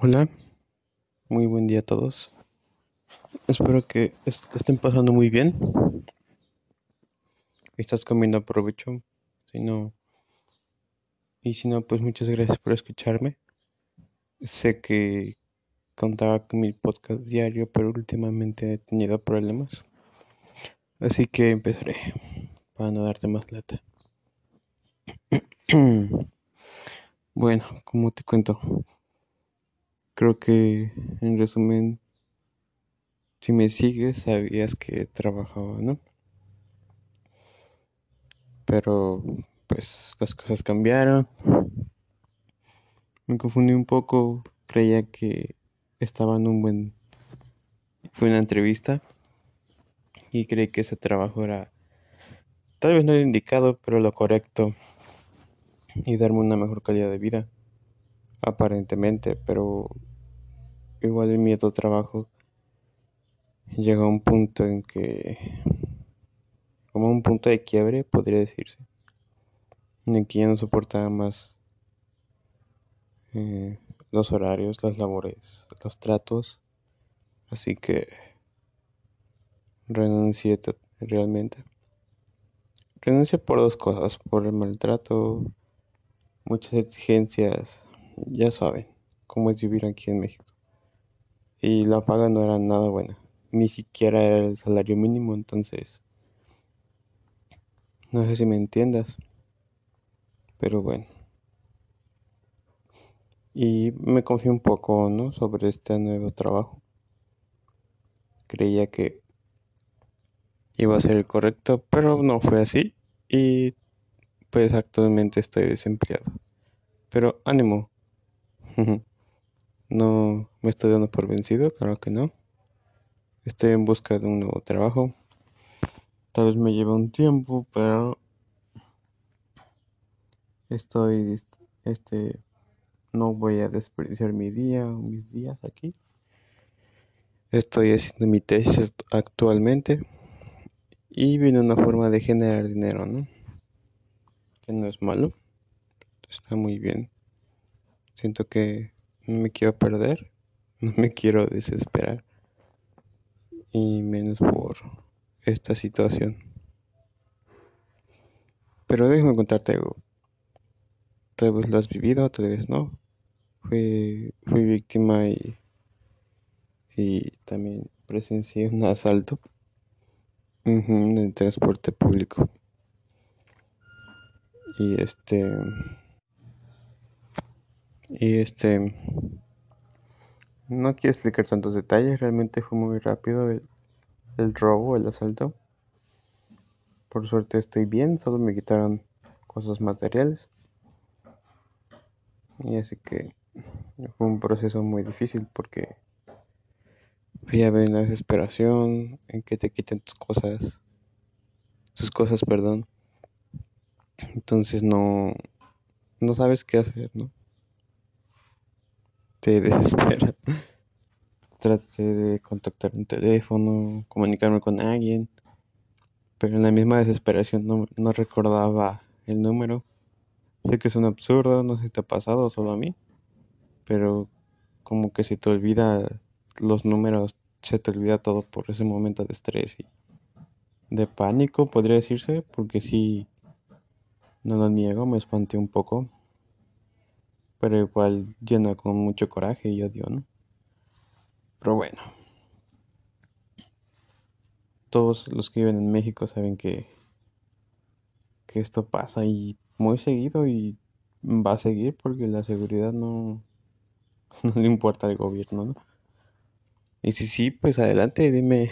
Hola, muy buen día a todos. Espero que estén pasando muy bien. Estás comiendo provecho. Si no, y si no, pues muchas gracias por escucharme. Sé que contaba con mi podcast diario, pero últimamente he tenido problemas. Así que empezaré para no darte más lata. bueno, como te cuento, creo que en resumen, si me sigues, sabías que trabajaba, ¿no? Pero pues las cosas cambiaron. Me confundí un poco, creía que estaba en un buen... Fue una entrevista y creí que ese trabajo era tal vez no el indicado, pero lo correcto y darme una mejor calidad de vida, aparentemente, pero igual el miedo trabajo llega a un punto en que, como un punto de quiebre, podría decirse, en que ya no soportaba más eh, los horarios, las labores, los tratos, así que renuncié realmente. Renuncié por dos cosas, por el maltrato, muchas exigencias, ya saben cómo es vivir aquí en México. Y la paga no era nada buena, ni siquiera era el salario mínimo, entonces no sé si me entiendas, pero bueno. Y me confié un poco, ¿no? Sobre este nuevo trabajo. Creía que iba a ser el correcto, pero no fue así. Y pues actualmente estoy desempleado. Pero ánimo. no me estoy dando por vencido, claro que no. Estoy en busca de un nuevo trabajo. Tal vez me lleve un tiempo, pero estoy este no voy a desperdiciar mi día mis días aquí. Estoy haciendo mi tesis actualmente y viene una forma de generar dinero, ¿no? Que no es malo, está muy bien. Siento que no me quiero perder, no me quiero desesperar y menos por esta situación. Pero déjame contarte algo. Tal vez lo has vivido, tal vez no. Fui, fui víctima y, y también presencié un asalto en el transporte público. Y este. Y este. No quiero explicar tantos detalles, realmente fue muy rápido el, el robo, el asalto. Por suerte estoy bien, solo me quitaron cosas materiales. Y así que fue un proceso muy difícil porque ya ven la desesperación en que te quiten tus cosas, tus cosas, perdón. Entonces no, no sabes qué hacer, ¿no? Te desespera. Traté de contactar un teléfono, comunicarme con alguien, pero en la misma desesperación no, no recordaba el número. Sé que es un absurdo, no sé si te ha pasado solo a mí, pero como que se te olvida los números, se te olvida todo por ese momento de estrés y de pánico, podría decirse, porque sí, no lo niego, me espanté un poco, pero igual lleno con mucho coraje y odio, ¿no? Pero bueno, todos los que viven en México saben que, que esto pasa y muy seguido y va a seguir porque la seguridad no, no le importa al gobierno, ¿no? Y si sí, pues adelante, dime,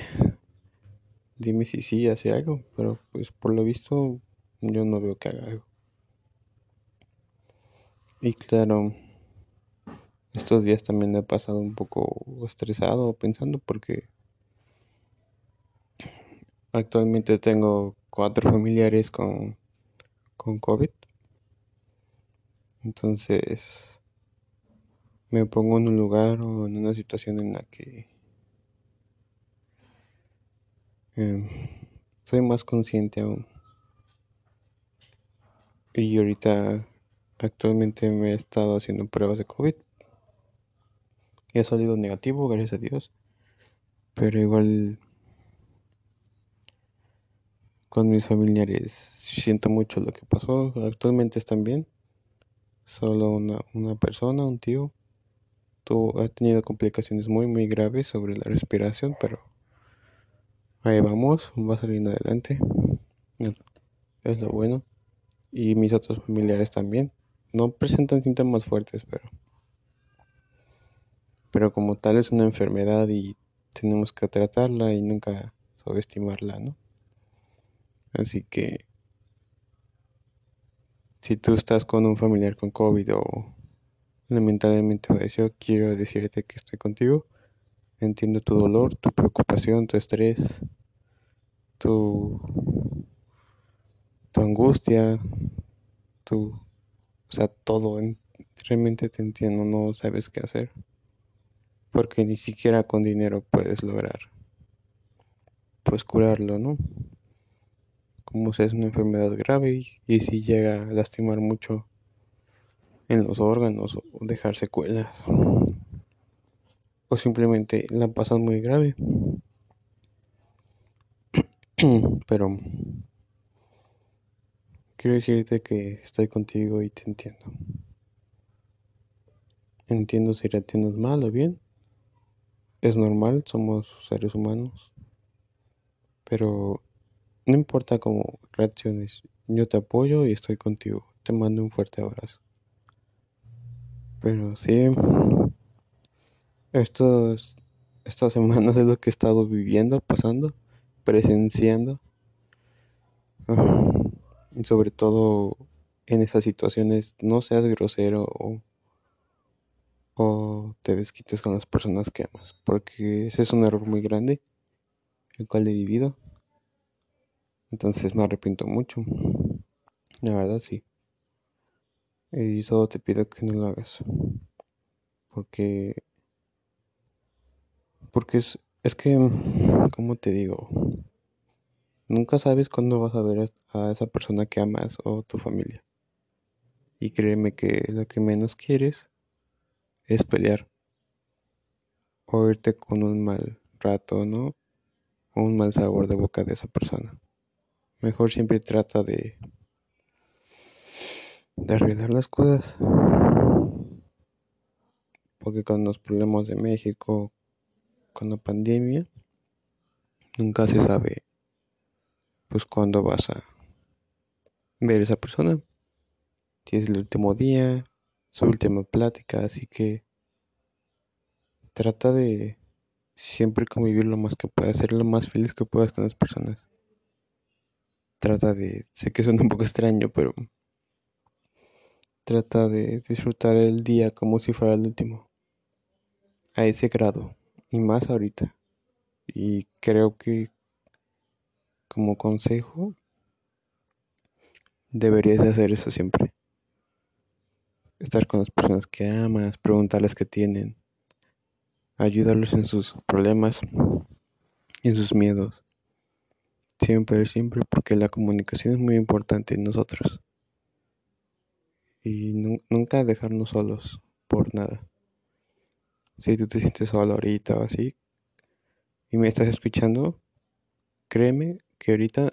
dime si sí hace algo, pero pues por lo visto yo no veo que haga algo. Y claro, estos días también he pasado un poco estresado pensando porque actualmente tengo cuatro familiares con con COVID. Entonces me pongo en un lugar o en una situación en la que em, soy más consciente aún. Y ahorita actualmente me he estado haciendo pruebas de COVID. he salido negativo, gracias a Dios. Pero igual con mis familiares siento mucho lo que pasó. Actualmente están bien. Solo una, una persona, un tío, tuvo, ha tenido complicaciones muy, muy graves sobre la respiración, pero ahí vamos, va saliendo adelante. Es lo bueno. Y mis otros familiares también. No presentan síntomas fuertes, pero pero como tal es una enfermedad y tenemos que tratarla y nunca subestimarla, ¿no? Así que si tú estás con un familiar con COVID o lamentablemente falleció, quiero decirte que estoy contigo. Entiendo tu dolor, tu preocupación, tu estrés, tu, tu angustia, tu, o sea, todo. Realmente te entiendo, no sabes qué hacer porque ni siquiera con dinero puedes lograr pues curarlo, ¿no? Como si es una enfermedad grave y, si llega a lastimar mucho en los órganos o dejar secuelas o simplemente la pasas muy grave. Pero quiero decirte que estoy contigo y te entiendo. Entiendo si la tienes mal o bien es normal, somos seres humanos, pero no importa cómo reacciones, yo te apoyo y estoy contigo. Te mando un fuerte abrazo. Pero sí, estos, estas semanas es lo que he estado viviendo, pasando, presenciando. y sobre todo en esas situaciones, no seas grosero o te desquites con las personas que amas, porque ese es un error muy grande, el cual he vivido. Entonces me arrepiento mucho. La verdad sí. Y solo te pido que no lo hagas. Porque porque es es que como te digo, nunca sabes cuándo vas a ver a esa persona que amas o tu familia. Y créeme que lo que menos quieres es pelear o irte con un mal rato, ¿no? O un mal sabor de boca de esa persona. Mejor siempre trata de de arreglar las cosas. Porque con los problemas de México, con la pandemia, nunca se sabe pues cuándo vas a ver a esa persona. Si es el último día, su última plática, así que trata de siempre convivir lo más que puedas, ser lo más feliz que puedas con las personas. Trata de, sé que suena un poco extraño, pero trata de disfrutar el día como si fuera el último. A ese grado, y más ahorita. Y creo que como consejo deberías hacer eso siempre estar con las personas que amas, preguntarles qué tienen, ayudarlos en sus problemas, en sus miedos. Siempre, siempre, porque la comunicación es muy importante en nosotros. Y nunca dejarnos solos por nada. Si tú te sientes solo ahorita o así, y me estás escuchando, créeme que ahorita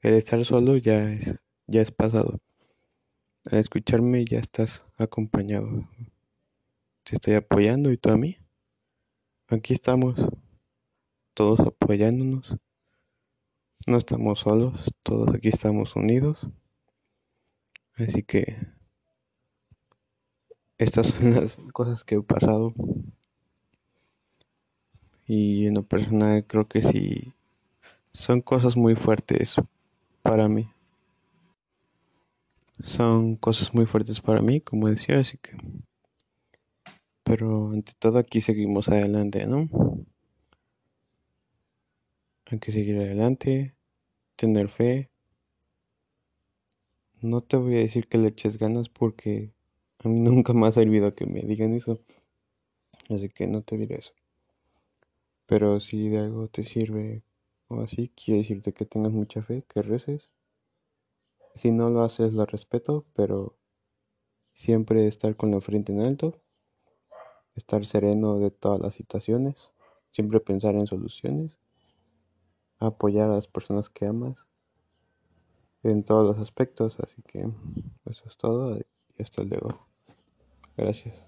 el estar solo ya es, ya es pasado. Al escucharme ya estás acompañado. Te estoy apoyando y tú a mí. Aquí estamos, todos apoyándonos. No estamos solos, todos aquí estamos unidos. Así que estas son las cosas que he pasado. Y en lo personal creo que sí son cosas muy fuertes para mí son cosas muy fuertes para mí, como decía, así que... Pero ante todo aquí seguimos adelante, ¿no? Hay que seguir adelante, tener fe. No te voy a decir que le eches ganas porque a mí nunca más ha servido que me digan eso. Así que no te diré eso. Pero si de algo te sirve o así, quiero decirte que tengas mucha fe, que reces si no lo haces, lo respeto, pero siempre estar con la frente en alto, estar sereno de todas las situaciones, siempre pensar en soluciones, apoyar a las personas que amas en todos los aspectos, así que eso es todo y hasta luego. Gracias.